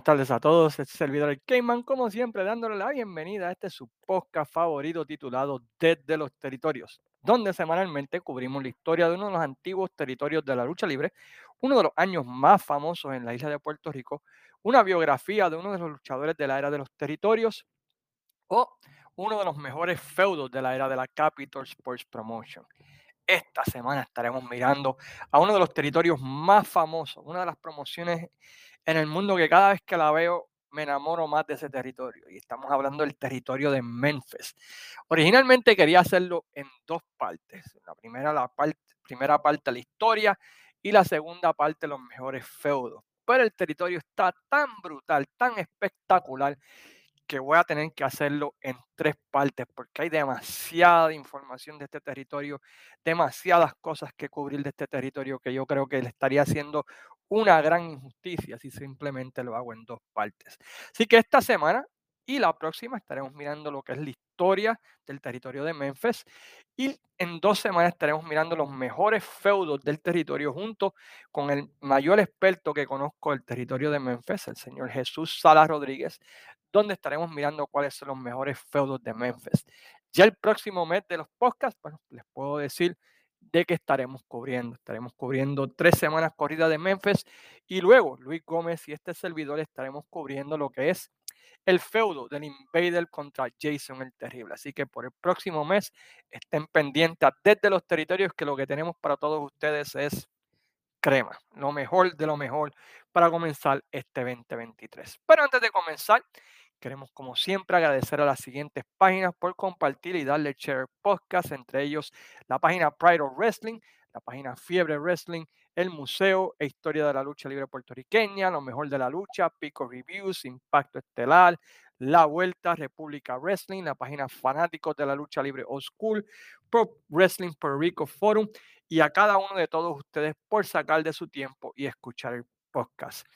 buenas tardes a todos. Este servidor el Cayman, como siempre, dándole la bienvenida a este su podcast favorito titulado Desde los Territorios, donde semanalmente cubrimos la historia de uno de los antiguos territorios de la lucha libre, uno de los años más famosos en la isla de Puerto Rico, una biografía de uno de los luchadores de la era de los territorios o uno de los mejores feudos de la era de la Capital Sports Promotion. Esta semana estaremos mirando a uno de los territorios más famosos, una de las promociones en el mundo que cada vez que la veo me enamoro más de ese territorio. Y estamos hablando del territorio de Memphis. Originalmente quería hacerlo en dos partes. La primera, la parte, primera parte, la historia, y la segunda parte, los mejores feudos. Pero el territorio está tan brutal, tan espectacular, que voy a tener que hacerlo en tres partes porque hay demasiada información de este territorio, demasiadas cosas que cubrir de este territorio que yo creo que le estaría haciendo una gran injusticia si simplemente lo hago en dos partes. Así que esta semana y la próxima estaremos mirando lo que es la historia del territorio de Memphis y en dos semanas estaremos mirando los mejores feudos del territorio junto con el mayor experto que conozco del territorio de Memphis, el señor Jesús Salas Rodríguez, donde estaremos mirando cuáles son los mejores feudos de Memphis. Ya el próximo mes de los podcasts, bueno, les puedo decir de qué estaremos cubriendo. Estaremos cubriendo tres semanas corridas de Memphis y luego Luis Gómez y este servidor estaremos cubriendo lo que es el feudo del Invader contra Jason el Terrible. Así que por el próximo mes estén pendientes desde los territorios que lo que tenemos para todos ustedes es crema, lo mejor de lo mejor para comenzar este 2023. Pero antes de comenzar, Queremos, como siempre, agradecer a las siguientes páginas por compartir y darle share podcast, entre ellos la página Pride of Wrestling, la página Fiebre Wrestling, el Museo e Historia de la Lucha Libre Puertorriqueña, lo mejor de la lucha, Pico Reviews, Impacto Estelar, La Vuelta, República Wrestling, la página Fanáticos de la Lucha Libre Old School, Pro Wrestling Puerto Rico Forum y a cada uno de todos ustedes por sacar de su tiempo y escuchar el podcast.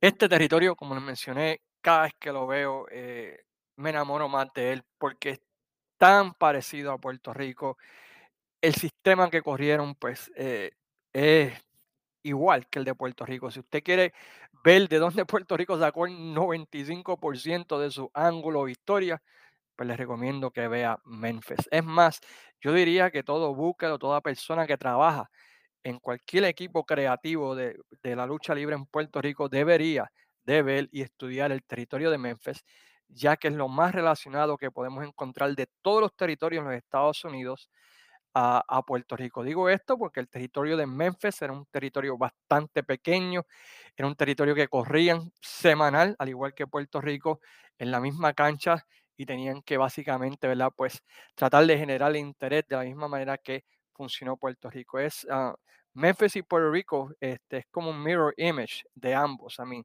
Este territorio, como les mencioné, cada vez que lo veo eh, me enamoro más de él porque es tan parecido a Puerto Rico. El sistema que corrieron, pues, eh, es igual que el de Puerto Rico. Si usted quiere ver de dónde Puerto Rico sacó el 95% de su ángulo o historia, pues les recomiendo que vea Memphis. Es más, yo diría que todo búsquedo, toda persona que trabaja en cualquier equipo creativo de, de la lucha libre en Puerto Rico debería de ver y estudiar el territorio de Memphis, ya que es lo más relacionado que podemos encontrar de todos los territorios en los Estados Unidos a, Puerto Rico. Digo esto porque el territorio de Memphis era un territorio bastante pequeño, era un territorio que corrían semanal, al igual que Puerto Rico, en la misma cancha y tenían que básicamente, ¿verdad? Pues tratar de generar interés de la misma manera que funcionó Puerto Rico. Es ah, Memphis y Puerto Rico, este, es como un mirror image de ambos. a mí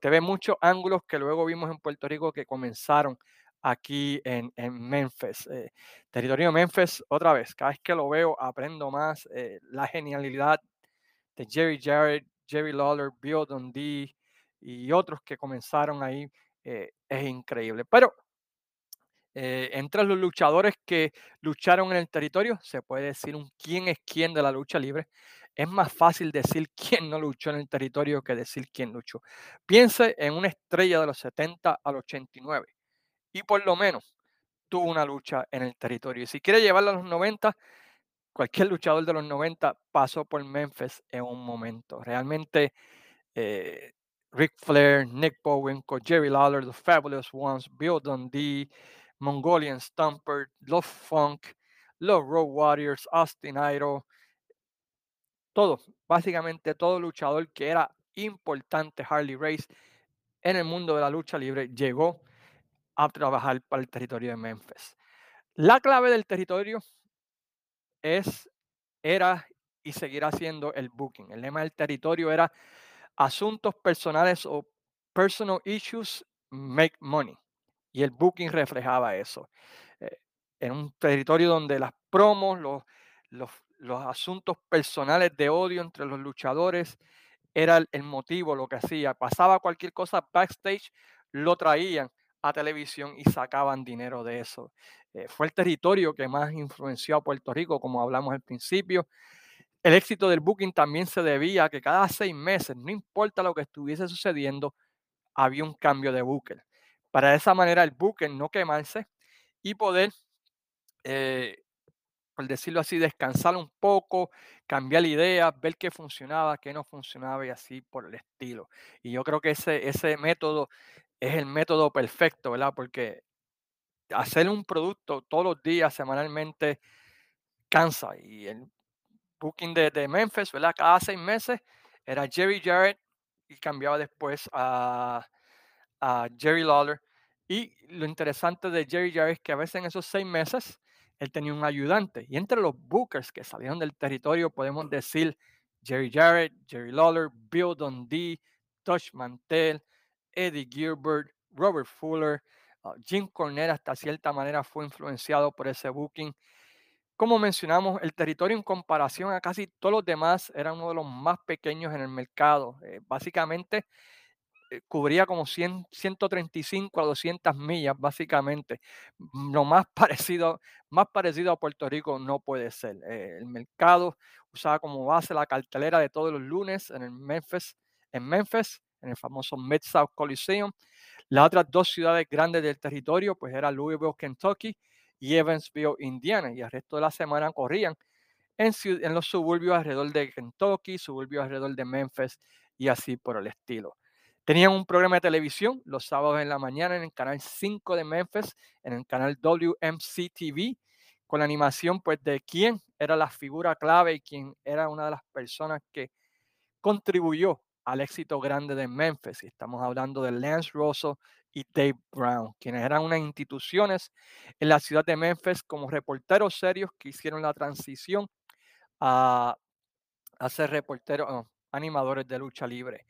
Usted ve muchos ángulos que luego vimos en Puerto Rico que comenzaron aquí en, Memphis. Eh, territorio Memphis, otra vez, cada vez que lo veo aprendo más eh, la genialidad de Jerry Jarrett, Jerry Lawler, Bill Dundee y otros que comenzaron ahí. Eh, es increíble. Pero entre los luchadores que lucharon en el territorio, se puede decir quién es quién de la lucha libre es más fácil decir quién no luchó en el territorio que decir quién luchó. Piense en una estrella de los 70 al 89 y por lo menos tuvo una lucha en el territorio. Y si quiere llevarla a los 90, cualquier luchador de los 90 pasó por Memphis en un momento. Realmente, eh, Rick Flair, Nick Bowen, Jerry Lawler, The Fabulous Ones, Bill Dundee, Mongolian Stumper, Love Funk, los Road Warriors, Austin Idol, todo, básicamente todo luchador que era importante, Harley Race, en el mundo de la lucha libre, llegó a trabajar para el territorio de Memphis. La clave del territorio es, era y seguirá siendo el booking. El lema del territorio era asuntos personales o personal issues make money. Y el booking reflejaba eso. Eh, en un territorio donde las promos, los, los asuntos personales de odio entre los luchadores era el, motivo, lo que hacía. Pasaba cualquier cosa backstage, lo traían a televisión y sacaban dinero de eso. Eh, fue el territorio que más influenció a Puerto Rico, como hablamos al principio. El éxito del booking también se debía a que cada seis meses, no importa lo que estuviese sucediendo, había un cambio de booker. Para esa manera el booker no quemarse y poder, eh, por decirlo así, descansar un poco, cambiar ideas, ver qué funcionaba, qué no funcionaba y así por el estilo. Y yo creo que ese, ese método es el método perfecto, ¿verdad? Porque hacer un producto todos los días, semanalmente, cansa. Y el booking de, de Memphis, ¿verdad? Cada seis meses era Jerry Jarrett y cambiaba después a, a Jerry Lawler. Y lo interesante de Jerry Jarrett es que a veces en esos seis meses él tenía un ayudante. Y entre los bookers que salieron del territorio podemos decir Jerry Jarrett, Jerry Lawler, Bill Dundee, Touch Mantel, Eddie Gilbert, Robert Fuller, uh, Jim Cornette hasta cierta manera fue influenciado por ese booking. Como mencionamos, el territorio en comparación a casi todos los demás era uno de los más pequeños en el mercado. Eh, básicamente cubría como 100, 135 a 200 millas, básicamente. Mm, lo más parecido, más parecido a Puerto Rico no puede ser. Eh, el mercado usaba como base la cartelera de todos los lunes en el Memphis, en Memphis, en el famoso Mid-South Coliseum. Las otras dos ciudades grandes del territorio, pues era Louisville, Kentucky y Evansville, Indiana. Y el resto de la semana corrían en, en los suburbios alrededor de Kentucky, suburbios alrededor de Memphis y así por el estilo. Tenían un programa de televisión los sábados en la mañana en el canal 5 de Memphis, en el canal WMC TV, con la animación pues de quién era la figura clave y quién era una de las personas que contribuyó al éxito grande de Memphis. Estamos hablando de Lance Russell y Dave Brown, quienes eran unas instituciones en la ciudad de Memphis como reporteros serios que hicieron la transición a, a ser reporteros, animadores de lucha libre.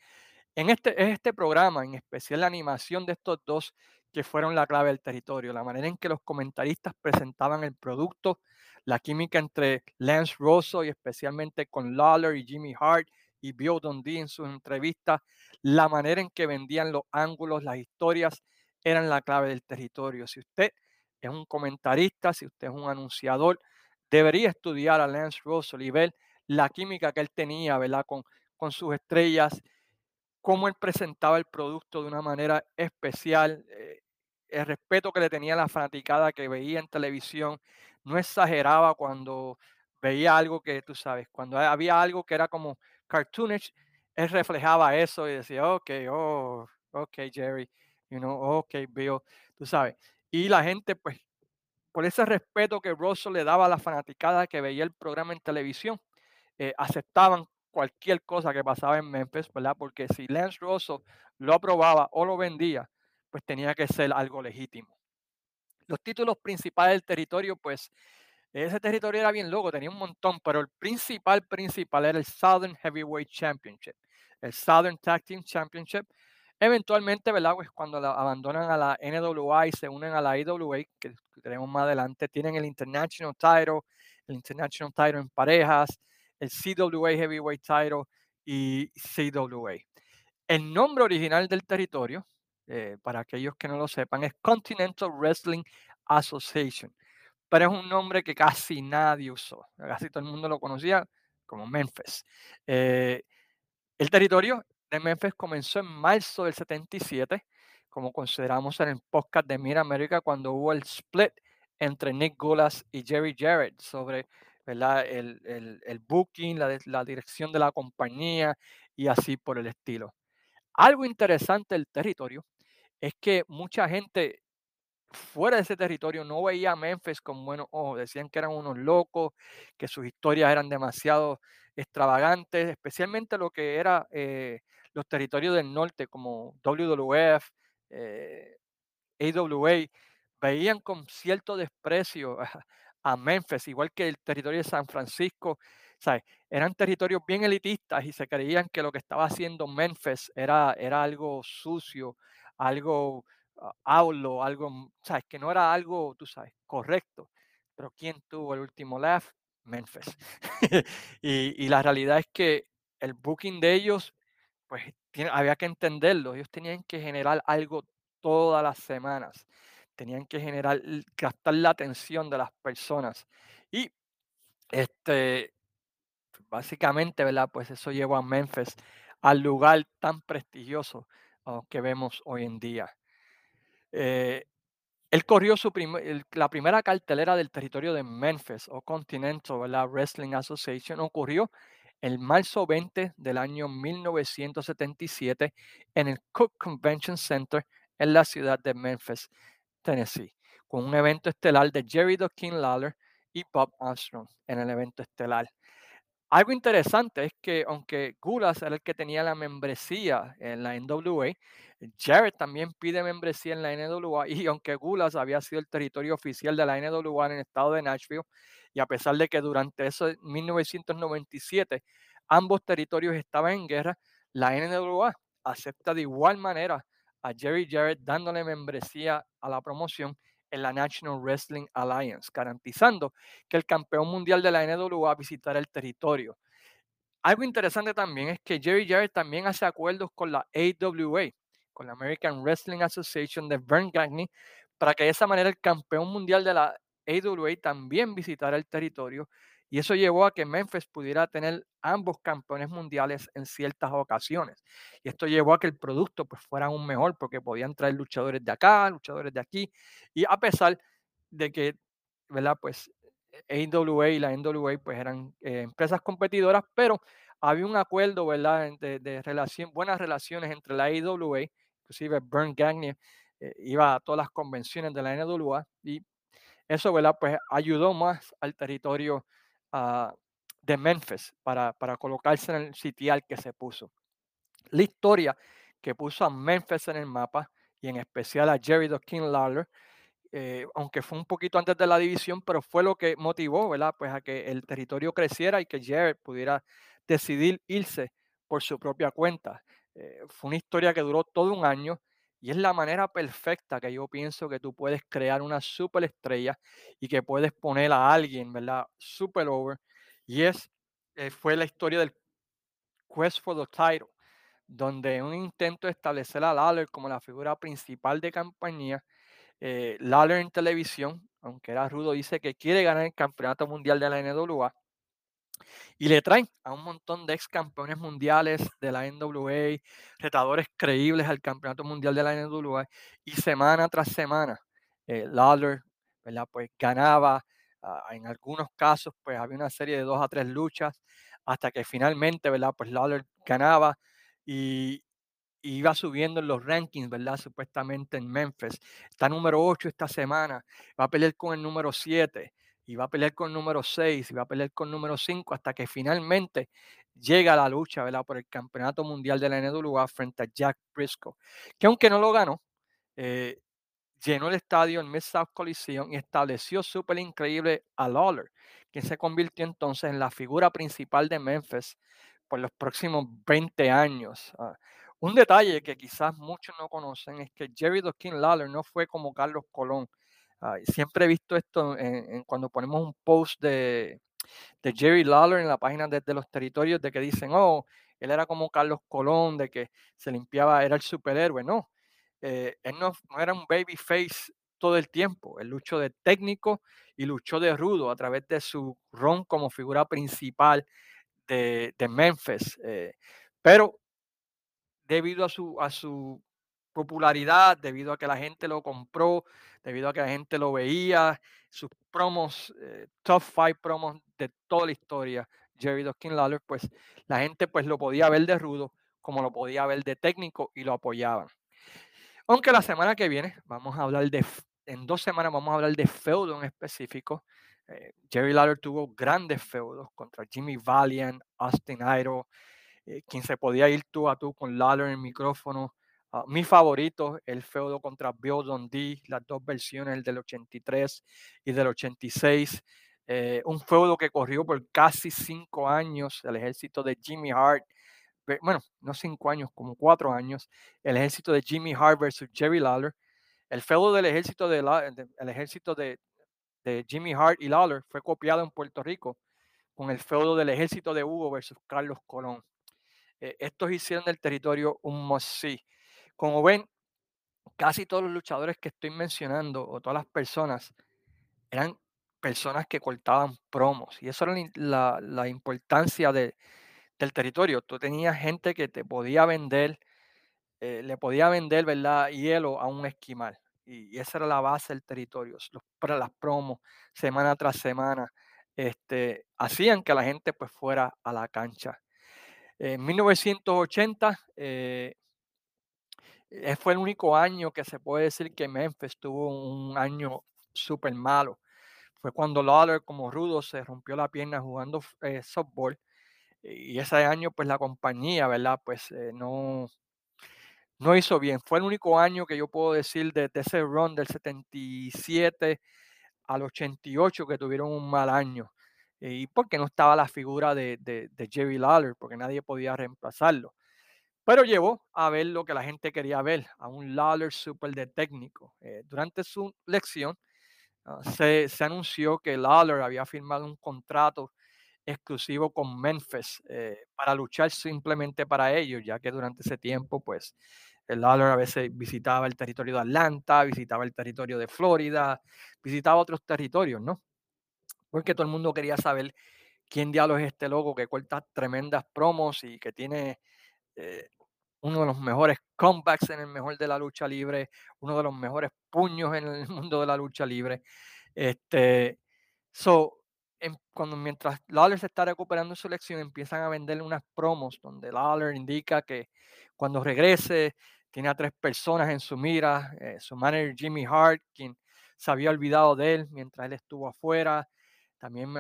En este, este programa, en especial la animación de estos dos que fueron la clave del territorio, la manera en que los comentaristas presentaban el producto, la química entre Lance Rosso y especialmente con Lawler y Jimmy Hart y Bill Dundee en sus entrevistas, la manera en que vendían los ángulos, las historias, eran la clave del territorio. Si usted es un comentarista, si usted es un anunciador, debería estudiar a Lance Russell y ver la química que él tenía, ¿verdad? Con, con sus estrellas cómo él presentaba el producto de una manera especial, eh, el respeto que le tenía a la fanaticada que veía en televisión, no exageraba cuando veía algo que tú sabes, cuando había algo que era como cartoonish, él reflejaba eso y decía, ok, oh, ok, Jerry, you know, ok, Bill, tú sabes. Y la gente, pues, por ese respeto que Russell le daba a la fanaticada que veía el programa en televisión, eh, aceptaban cualquier cosa que pasaba en Memphis, ¿verdad? Porque si Lance Russell lo aprobaba o lo vendía, pues tenía que ser algo legítimo. Los títulos principales del territorio, pues ese territorio era bien loco, tenía un montón, pero el principal, principal era el Southern Heavyweight Championship, el Southern Tag Team Championship. Eventualmente, ¿verdad? Pues cuando abandonan a la NWA y se unen a la IWA, que tenemos más adelante, tienen el International Title, el International Title en parejas, el CWA Heavyweight Title y CWA. El nombre original del territorio, eh, para aquellos que no lo sepan, es Continental Wrestling Association, pero es un nombre que casi nadie usó, casi todo el mundo lo conocía como Memphis. Eh, el territorio de Memphis comenzó en marzo del 77, como consideramos en el podcast de Mira América, cuando hubo el split entre Nick Gulas y Jerry Jarrett sobre el, el, booking, la, la dirección de la compañía y así por el estilo. Algo interesante del territorio es que mucha gente fuera de ese territorio no veía a Memphis con buenos ojos, decían que eran unos locos, que sus historias eran demasiado extravagantes, especialmente lo que era eh, los territorios del norte como WWF, eh, AWA, veían con cierto desprecio Memphis, igual que el territorio de San Francisco, ¿sabes? eran territorios bien elitistas y se creían que lo que estaba haciendo Memphis era, era algo sucio, algo uh, algo, ¿sabes? Que no era algo, tú sabes, correcto. Pero ¿quién tuvo el último laugh? Memphis. y, y, la realidad es que el booking de ellos, pues había que entenderlo. Ellos tenían que generar algo todas las semanas tenían que generar, captar la atención de las personas. Y este, básicamente, ¿verdad? Pues eso llevó a Memphis al lugar tan prestigioso ah, que vemos hoy en día. Eh, él corrió su prim- la primera cartelera del territorio de Memphis o Continental ¿verdad? Wrestling Association ocurrió el marzo 20 del año 1977 en el Cook Convention Center en la ciudad de Memphis, Tennessee, con un evento estelar de Jerry King Lawler y Bob Armstrong en el evento estelar. Algo interesante es que aunque Gulas era el que tenía la membresía en la NWA, Jarrett también pide membresía en la NWA y aunque Gulas había sido el territorio oficial de la NWA en el estado de Nashville y a pesar de que durante eso 1997 ambos territorios estaban en guerra, la NWA acepta de igual manera a Jerry Jarrett dándole membresía a la promoción en la National Wrestling Alliance, garantizando que el campeón mundial de la NWA visitara el territorio. Algo interesante también es que Jerry Jarrett también hace acuerdos con la AWA, con la American Wrestling Association de Vern Gagne, para que de esa manera el campeón mundial de la AWA también visitara el territorio. Y eso llevó a que Memphis pudiera tener ambos campeones mundiales en ciertas ocasiones. Y esto llevó a que el producto pues, fuera aún mejor porque podían traer luchadores de acá, luchadores de aquí. Y a pesar de que, ¿verdad? Pues AWA y la NWA pues eran eh, empresas competidoras, pero había un acuerdo, ¿verdad? De, relación, buenas relaciones entre la AWA, inclusive Bern Gagne eh, iba a todas las convenciones de la NWA y eso, ¿verdad? Pues ayudó más al territorio uh, de Memphis para, para colocarse en el sitial que se puso. La historia que puso a Memphis en el mapa y en especial a Jerry King Lawler eh, aunque fue un poquito antes de la división, pero fue lo que motivó, ¿verdad? Pues a que el territorio creciera y que Jared pudiera decidir irse por su propia cuenta. Eh, fue una historia que duró todo un año y es la manera perfecta que yo pienso que tú puedes crear una super estrella y que puedes poner a alguien, ¿verdad? Super over. Y es, eh, fue la historia del Quest for the Title, donde un intento de establecer a Lawler como la figura principal de campaña eh, Lawler en televisión, aunque era rudo, dice que quiere ganar el campeonato mundial de la NWA. Y le traen a un montón de ex campeones mundiales de la NWA, retadores creíbles al campeonato mundial de la NWA. Y semana tras semana, eh, Lawler, ¿verdad? Pues ganaba. Uh, en algunos casos, pues había una serie de dos a tres luchas hasta que finalmente, ¿verdad? Pues Lawler ganaba y, iba subiendo en los rankings, ¿verdad? Supuestamente en Memphis. Está número 8 esta semana. Va a pelear con el número 7. Y va a pelear con número 6. Y va a pelear con número 5 hasta que finalmente llega la lucha, ¿verdad? Por el campeonato mundial de la NWA frente a Jack Briscoe. Que aunque no lo ganó, eh, llenó el estadio en Mid-South Coliseum y estableció súper increíble a Lawler, quien se convirtió entonces en la figura principal de Memphis por los próximos 20 años. Uh, un detalle que quizás muchos no conocen es que Jerry King Lawler no fue como Carlos Colón. Siempre he visto esto en, cuando ponemos un post de, de Jerry Lawler en la página de, los territorios de que dicen, oh, él era como Carlos Colón, de que se limpiaba, era el superhéroe. No, eh, él no, no, era un baby face todo el tiempo. Él luchó de técnico y luchó de rudo a través de su ron como figura principal de, de Memphis. Eh, pero debido a su, a su popularidad, debido a que la gente lo compró, debido a que la gente lo veía, sus promos, eh, top five promos de toda la historia, Jerry Duskin Lawler, pues la gente pues lo podía ver de rudo como lo podía ver de técnico y lo apoyaban. Aunque la semana que viene vamos a hablar de, en dos semanas vamos a hablar de feudo en específico. Eh, Jerry Lawler tuvo grandes feudos contra Jimmy Valiant, Austin Idol, eh, quien se podía ir tú a tú con Lawler en micrófono. Uh, mi favorito, el feudo contra Bill las dos versiones, el del 83 y del 86. Eh, un feudo que corrió por casi cinco años, el ejército de Jimmy Hart, bueno, no cinco años, como cuatro años, el ejército de Jimmy Hart versus Jerry Lawler. El feudo del ejército de, el ejército de, Jimmy Hart y Lawler fue copiado en Puerto Rico con el feudo del ejército de Hugo versus Carlos Colón. Eh, estos hicieron del territorio un must-see. Como ven, casi todos los luchadores que estoy mencionando o todas las personas eran personas que cortaban promos. Y eso era la, importancia de, del territorio. Tú tenías gente que te podía vender, eh, le podía vender, ¿verdad? Hielo a un esquimal. Y, esa era la base del territorio. Para las promos, semana tras semana, este, hacían que la gente pues fuera a la cancha. En 1980 eh, eh, fue el único año que se puede decir que Memphis tuvo un año súper malo. Fue cuando Lawler como rudo se rompió la pierna jugando eh, softball y ese año pues la compañía, ¿verdad? Pues eh, no, no hizo bien. Fue el único año que yo puedo decir de, ese run del 77 al 88 que tuvieron un mal año. Y porque no estaba la figura de, de, Jerry Lawler, porque nadie podía reemplazarlo. Pero llevó a ver lo que la gente quería ver, a un Lawler super de técnico. Eh, durante su lección ah, se, anunció que Lawler había firmado un contrato exclusivo con Memphis eh, para luchar simplemente para ellos, ya que durante ese tiempo, pues, el Lawler a veces visitaba el territorio de Atlanta, visitaba el territorio de Florida, visitaba otros territorios, ¿no? Porque todo el mundo quería saber quién diablos es este loco que corta tremendas promos y que tiene eh, uno de los mejores comebacks en el mejor de la lucha libre, uno de los mejores puños en el mundo de la lucha libre. Este, so, cuando mientras Lawler se está recuperando su elección, empiezan a venderle unas promos donde Lawler indica que cuando regrese tiene a tres personas en su mira, eh, su manager Jimmy Hart, quien se había olvidado de él mientras él estuvo afuera, también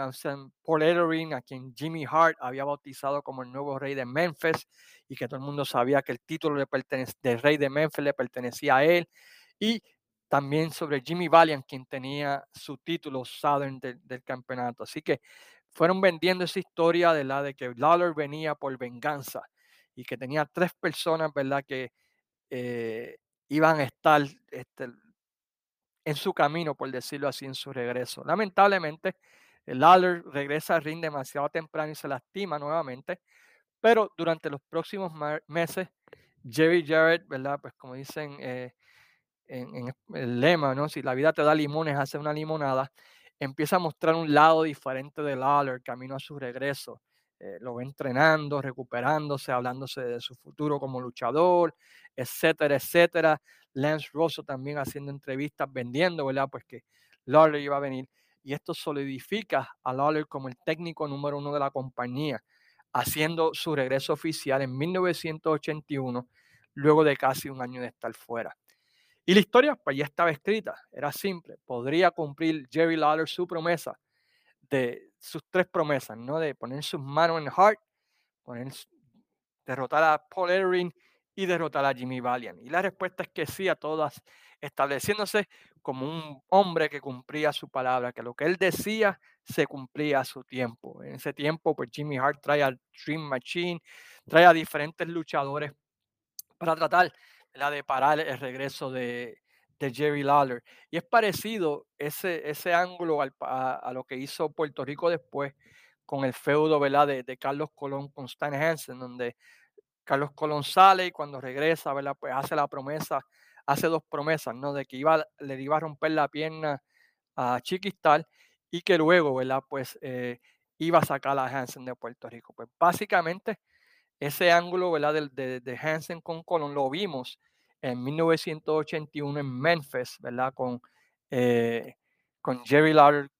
Paul Ellering, a quien Jimmy Hart había bautizado como el nuevo rey de Memphis y que todo el mundo sabía que el título de del rey de Memphis le pertenecía a él. Y también sobre Jimmy Valiant, quien tenía su título Southern del campeonato. Así que fueron vendiendo esa historia de la de que Lawler venía por venganza y que tenía tres personas, ¿verdad? Que eh, iban a estar este, en su camino, por decirlo así, en su regreso. Lamentablemente, Lawler regresa al ring demasiado temprano y se lastima nuevamente, pero durante los próximos meses, Jerry Jarrett, ¿verdad? Pues como dicen eh, en, el lema, ¿no? Si la vida te da limones, hace una limonada, empieza a mostrar un lado diferente de Lawler camino a su regreso. Eh, lo ve entrenando, recuperándose, hablándose de su futuro como luchador, etcétera, etcétera. Lance Rosso también haciendo entrevistas, vendiendo, ¿verdad? Pues que Lawler iba a venir y esto solidifica a Lawler como el técnico número uno de la compañía, haciendo su regreso oficial en 1981, luego de casi un año de estar fuera. Y la historia pues ya estaba escrita, era simple, podría cumplir Jerry Lawler su promesa de sus tres promesas, ¿no? De poner sus manos en Hart, poner, derrotar a Paul Ellering y derrotar a Jimmy Valiant. Y la respuesta es que sí a todas, estableciéndose como un hombre que cumplía su palabra, que lo que él decía se cumplía a su tiempo. En ese tiempo, pues Jimmy Hart trae al Dream Machine, trae a diferentes luchadores para tratar de parar el regreso de, Jerry Lawler. Y es parecido ese, ese ángulo a, lo que hizo Puerto Rico después con el feudo ¿verdad? De, de Carlos Colón con Stan Hansen, donde Carlos Colón sale y cuando regresa, ¿verdad? Pues hace la promesa, hace dos promesas, ¿no? De que iba, le iba a romper la pierna a Chiquistal y que luego, ¿verdad? Pues eh, iba a sacar a Hansen de Puerto Rico. Pues básicamente ese ángulo, ¿verdad? De, de, Hansen con Colón lo vimos en 1981 en Memphis, ¿verdad? Con, eh, con Jerry Lawler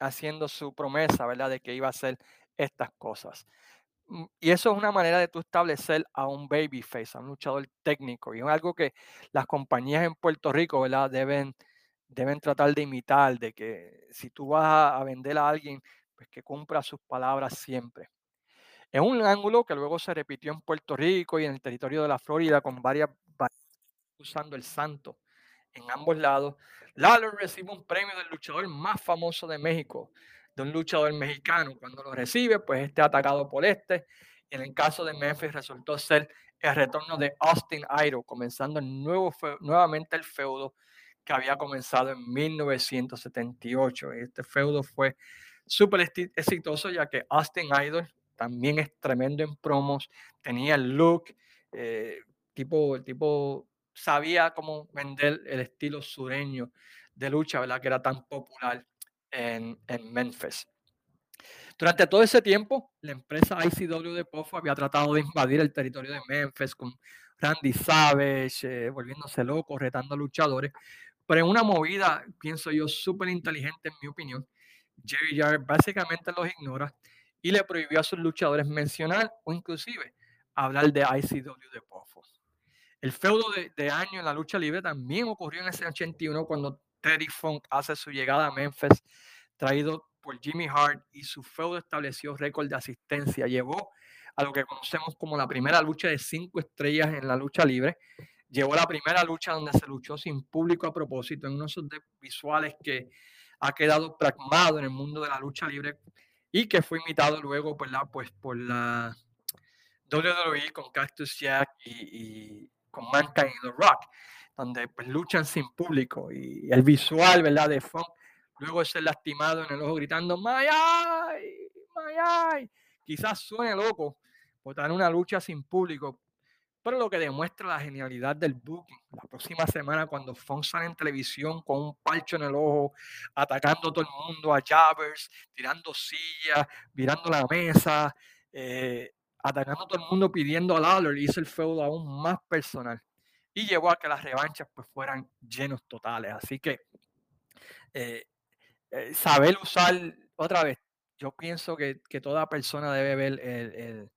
haciendo su promesa, ¿verdad? De que iba a hacer estas cosas. Mm, y eso es una manera de tú establecer a un babyface, a un luchador técnico. Y es algo que las compañías en Puerto Rico, ¿verdad? Deben, deben tratar de imitar, de que si tú vas a, vender a alguien, pues que cumpla sus palabras siempre. Es un ángulo que luego se repitió en Puerto Rico y en el territorio de la Florida con varias, usando el santo en ambos lados. Lalo recibe un premio del luchador más famoso de México, de un luchador mexicano. Cuando lo recibe, pues este atacado por este. Y en el caso de Memphis resultó ser el retorno de Austin Idol, comenzando nuevo nuevamente el feudo que había comenzado en 1978. Este feudo fue súper exitoso ya que Austin Idol también es tremendo en promos, tenía el look, eh, tipo, tipo sabía cómo vender el estilo sureño de lucha, ¿verdad? Que era tan popular en, en Memphis. Durante todo ese tiempo, la empresa ICW de Poffo había tratado de invadir el territorio de Memphis con Randy Savage, eh, volviéndose loco, retando a luchadores. Pero en una movida, pienso yo, súper inteligente en mi opinión, Jerry Jarrett básicamente los ignora y le prohibió a sus luchadores mencionar o inclusive hablar de ICW de Poffo. El feudo de, de, año en la lucha libre también ocurrió en ese 81 cuando Teddy Funk hace su llegada a Memphis, traído por Jimmy Hart y su feudo estableció récord de asistencia. Llevó a lo que conocemos como la primera lucha de cinco estrellas en la lucha libre. Llevó la primera lucha donde se luchó sin público a propósito, en unos visuales que ha quedado pragmado en el mundo de la lucha libre y que fue imitado luego por la, pues, por la WWE con Cactus Jack y, con Mankind y The Rock, donde pues, luchan sin público y el visual ¿verdad? de Funk luego ser lastimado en el ojo gritando ¡Mayay! ¡Mayay! Quizás suene loco tener una lucha sin público, pero lo que demuestra la genialidad del booking. La próxima semana, cuando Fon sale en televisión con un palcho en el ojo, atacando a todo el mundo, a Jabbers, tirando sillas, virando la mesa, eh, atacando a todo el mundo, pidiendo a Lawler, hizo el feudo aún más personal. Y llevó a que las revanchas pues, fueran llenos totales. Así que eh, eh, saber usar, otra vez, yo pienso que, que toda persona debe ver el,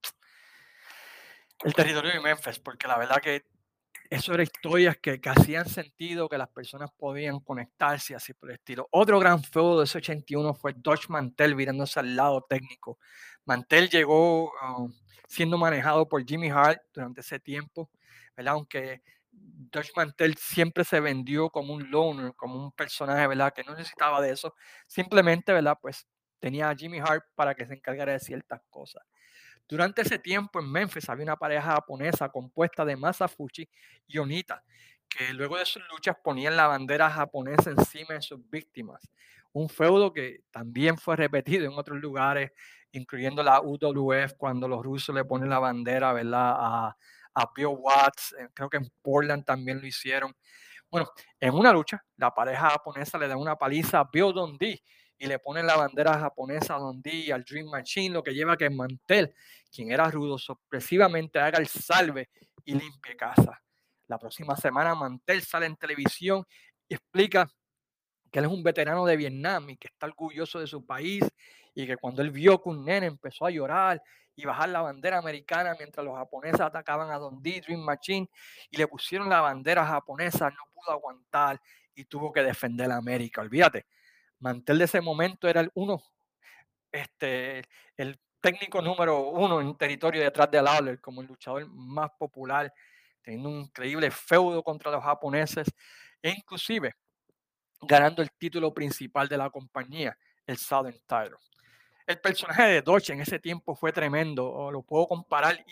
el, territorio de Memphis, porque la verdad que eso era historias que, que, hacían sentido, que las personas podían conectarse así por el estilo. Otro gran feudo de ese 81 fue Dodge Mantel virándose al lado técnico. Mantel llegó um, siendo manejado por Jimmy Hart durante ese tiempo, ¿verdad? Aunque Dodge Mantel siempre se vendió como un loner, como un personaje, ¿verdad? Que no necesitaba de eso. Simplemente, ¿verdad? Pues tenía a Jimmy Hart para que se encargara de ciertas cosas. Durante ese tiempo en Memphis había una pareja japonesa compuesta de Masafuchi y Onita, que luego de sus luchas ponían la bandera japonesa encima de sus víctimas. Un feudo que también fue repetido en otros lugares, incluyendo la UWF, cuando los rusos le ponen la bandera, ¿verdad? A, a Bill Watts, creo que en Portland también lo hicieron. Bueno, en una lucha, la pareja japonesa le da una paliza a Bill Dundee y le ponen la bandera japonesa a Dundee al Dream Machine, lo que lleva a que Mantel, quien era rudo, sorpresivamente haga el salve y limpie casa. La próxima semana Mantel sale en televisión y explica que él es un veterano de Vietnam y que está orgulloso de su país y que cuando él vio que un nene empezó a llorar y bajar la bandera americana mientras los japoneses atacaban a Dundee Dream Machine y le pusieron la bandera japonesa, no pudo aguantar y tuvo que defender a América. Olvídate, Mantel de ese momento era el uno, este, el técnico número uno en territorio detrás de Lawler, como el luchador más popular, teniendo un increíble feudo contra los japoneses e inclusive ganando el título principal de la compañía, el Southern Title. El personaje de Dodge en ese tiempo fue tremendo, lo puedo comparar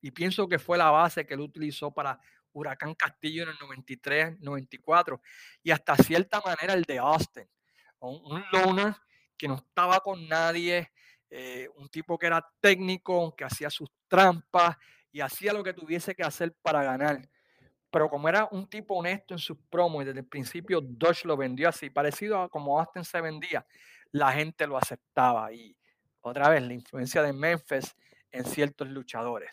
y, pienso que fue la base que él utilizó para Huracán Castillo en el 93, 94 y hasta cierta manera el de Austin un, loner que no estaba con nadie, eh, un tipo que era técnico, que hacía sus trampas y hacía lo que tuviese que hacer para ganar. Pero como era un tipo honesto en sus promos y desde el principio Dodge lo vendió así, parecido a como Austin se vendía, la gente lo aceptaba. Y otra vez, la influencia de Memphis en ciertos luchadores.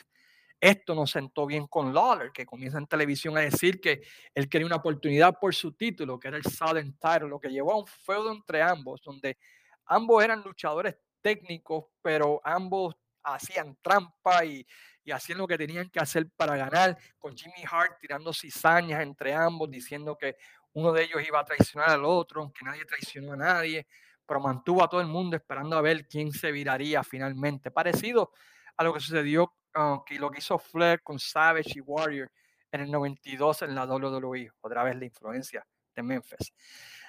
Esto no sentó bien con Lawler, que comienza en televisión a decir que él quería una oportunidad por su título, que era el Southern Title, lo que llevó a un feudo entre ambos, donde ambos eran luchadores técnicos, pero ambos hacían trampa y, y hacían lo que tenían que hacer para ganar, con Jimmy Hart tirando cizañas entre ambos, diciendo que uno de ellos iba a traicionar al otro, aunque nadie traicionó a nadie, pero mantuvo a todo el mundo esperando a ver quién se viraría finalmente. Parecido a lo que sucedió que lo que hizo Flair con Savage y Warrior en el 92 en la WWE, otra vez la influencia de Memphis.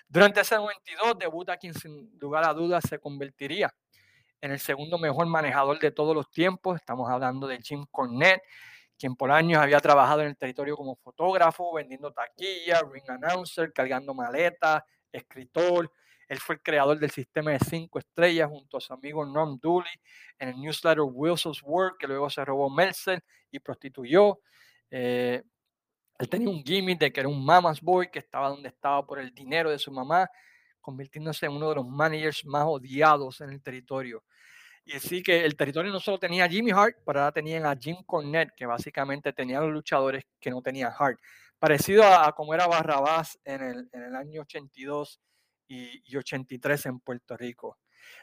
Durante ese 92 debuta quien sin lugar a dudas se convertiría en el segundo mejor manejador de todos los tiempos. Estamos hablando de Jim Cornette, quien por años había trabajado en el territorio como fotógrafo, vendiendo taquillas, ring announcer, cargando maletas, escritor, él fue el creador del sistema de cinco estrellas junto a su amigo Norm Dooley en el newsletter Wilson's Work, que luego se robó Meltzer y prostituyó. Eh, él tenía un gimmick de que era un mama's boy que estaba donde estaba por el dinero de su mamá, convirtiéndose en uno de los managers más odiados en el territorio. Y así que el territorio no solo tenía a Jimmy Hart, pero ahora tenían a Jim Cornette, que básicamente tenía a los luchadores que no tenían Hart. Parecido a, como era Barrabás en el, en el año 82 y, y 83 en Puerto Rico.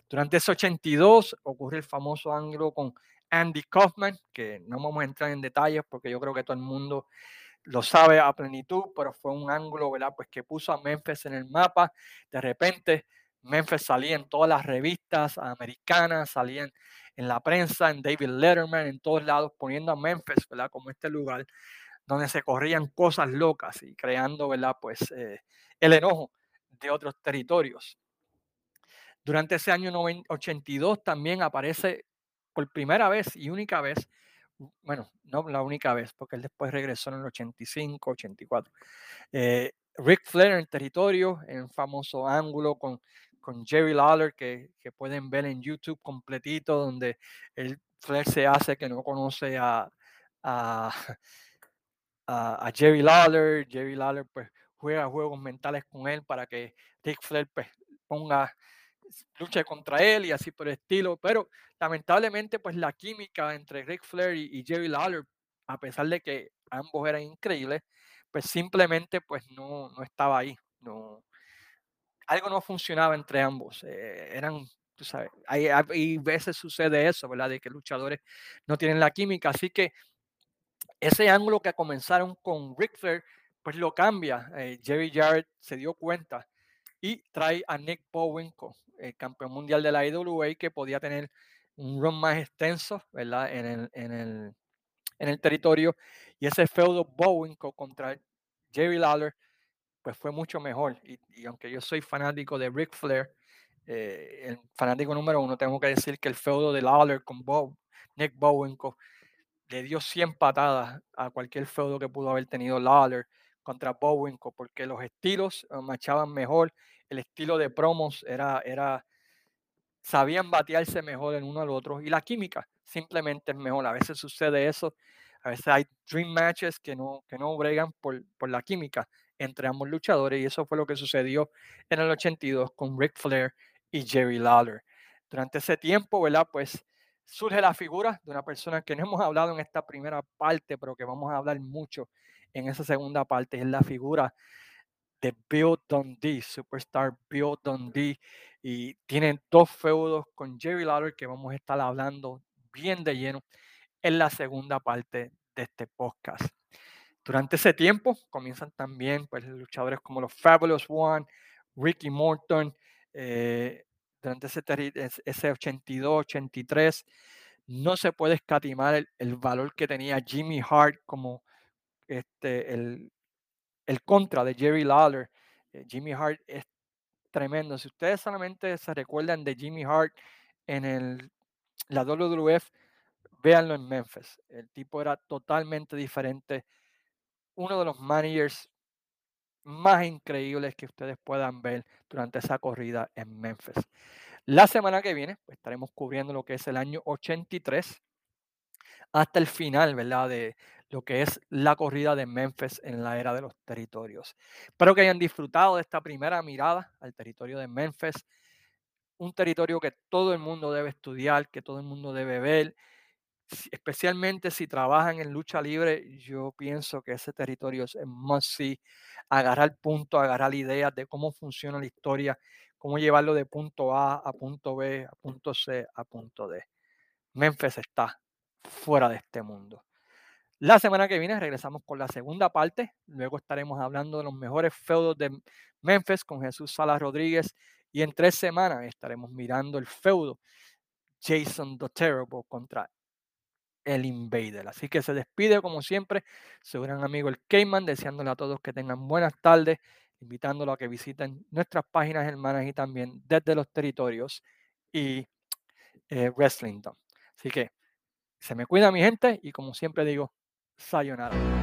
Durante ese 82 ocurre el famoso ángulo con Andy Kaufman, que no vamos a entrar en detalles porque yo creo que todo el mundo lo sabe a plenitud, pero fue un ángulo, ¿verdad? Pues que puso a Memphis en el mapa. De repente Memphis salía en todas las revistas americanas, salían en la prensa, en David Letterman, en todos lados, poniendo a Memphis, ¿verdad? Como este lugar donde se corrían cosas locas y creando, ¿verdad? Pues eh, el enojo de otros territorios. Durante ese año 82 también aparece por primera vez y única vez, bueno, no la única vez, porque él después regresó en el 85, 84. Eh, Rick Flair en territorio, en famoso ángulo con con Jerry Lawler que, pueden ver en YouTube completito, donde el Flair se hace que no conoce a, a, Jerry Lawler. Jerry Lawler pues juega juegos mentales con él para que Rick Flair pues, ponga lucha contra él y así por el estilo, pero lamentablemente pues la química entre Rick Flair y, Jerry Lawler, a pesar de que ambos eran increíbles, pues simplemente pues no, no estaba ahí, no, algo no funcionaba entre ambos. Eh, eran, tú sabes, hay, veces sucede eso, ¿verdad? De que luchadores no tienen la química. Así que ese ángulo que comenzaron con Ric Flair, pues lo cambia. Eh, Jerry Jarrett se dio cuenta y trae a Nick Bowenko, el campeón mundial de la IWA, que podía tener un run más extenso, ¿verdad? En el, en el, en el territorio. Y ese feudo Bowenko contra Jerry Lawler pues fue mucho mejor. Y, aunque yo soy fanático de Ric Flair, eh, el fanático número uno, tengo que decir que el feudo de Lawler con Bob, Nick Bowenko le dio 100 patadas a cualquier feudo que pudo haber tenido Lawler contra Bowenko, porque los estilos eh, machaban mejor, el estilo de promos era, era, sabían batearse mejor en uno al otro y la química simplemente es mejor. A veces sucede eso, a veces hay dream matches que no, que no bregan por, por la química entre ambos luchadores y eso fue lo que sucedió en el 82 con Ric Flair y Jerry Lawler. Durante ese tiempo, ¿verdad? Pues surge la figura de una persona que no hemos hablado en esta primera parte, pero que vamos a hablar mucho en esa segunda parte, es la figura de Bill Dundee, Superstar Bill Dundee, y tienen dos feudos con Jerry Lawler que vamos a estar hablando bien de lleno en la segunda parte de este podcast. Durante ese tiempo comienzan también pues, luchadores como los Fabulous One, Ricky Morton, eh, durante ese, ese 82, 83, no se puede escatimar el, valor que tenía Jimmy Hart como este, el, el contra de Jerry Lawler. Eh, Jimmy Hart es tremendo. Si ustedes solamente se recuerdan de Jimmy Hart en el, la WWF, véanlo en Memphis. El tipo era totalmente diferente uno de los managers más increíbles que ustedes puedan ver durante esa corrida en Memphis. La semana que viene pues, estaremos cubriendo lo que es el año 83 hasta el final, ¿verdad? De lo que es la corrida de Memphis en la era de los territorios. Espero que hayan disfrutado de esta primera mirada al territorio de Memphis, un territorio que todo el mundo debe estudiar, que todo el mundo debe ver especialmente si trabajan en lucha libre, yo pienso que ese territorio es más sí agarrar punto, agarrar ideas de cómo funciona la historia, cómo llevarlo de punto A a punto B, a punto C, a punto D. Memphis está fuera de este mundo. La semana que viene regresamos con la segunda parte. Luego estaremos hablando de los mejores feudos de Memphis con Jesús Salas Rodríguez. Y en tres semanas estaremos mirando el feudo Jason The Terrible contra el Invader. Así que se despide como siempre su gran amigo el Cayman, deseándole a todos que tengan buenas tardes, invitándolo a que visiten nuestras páginas hermanas y también desde los territorios y eh, Wrestlington. Así que se me cuida mi gente y como siempre digo, sayonara.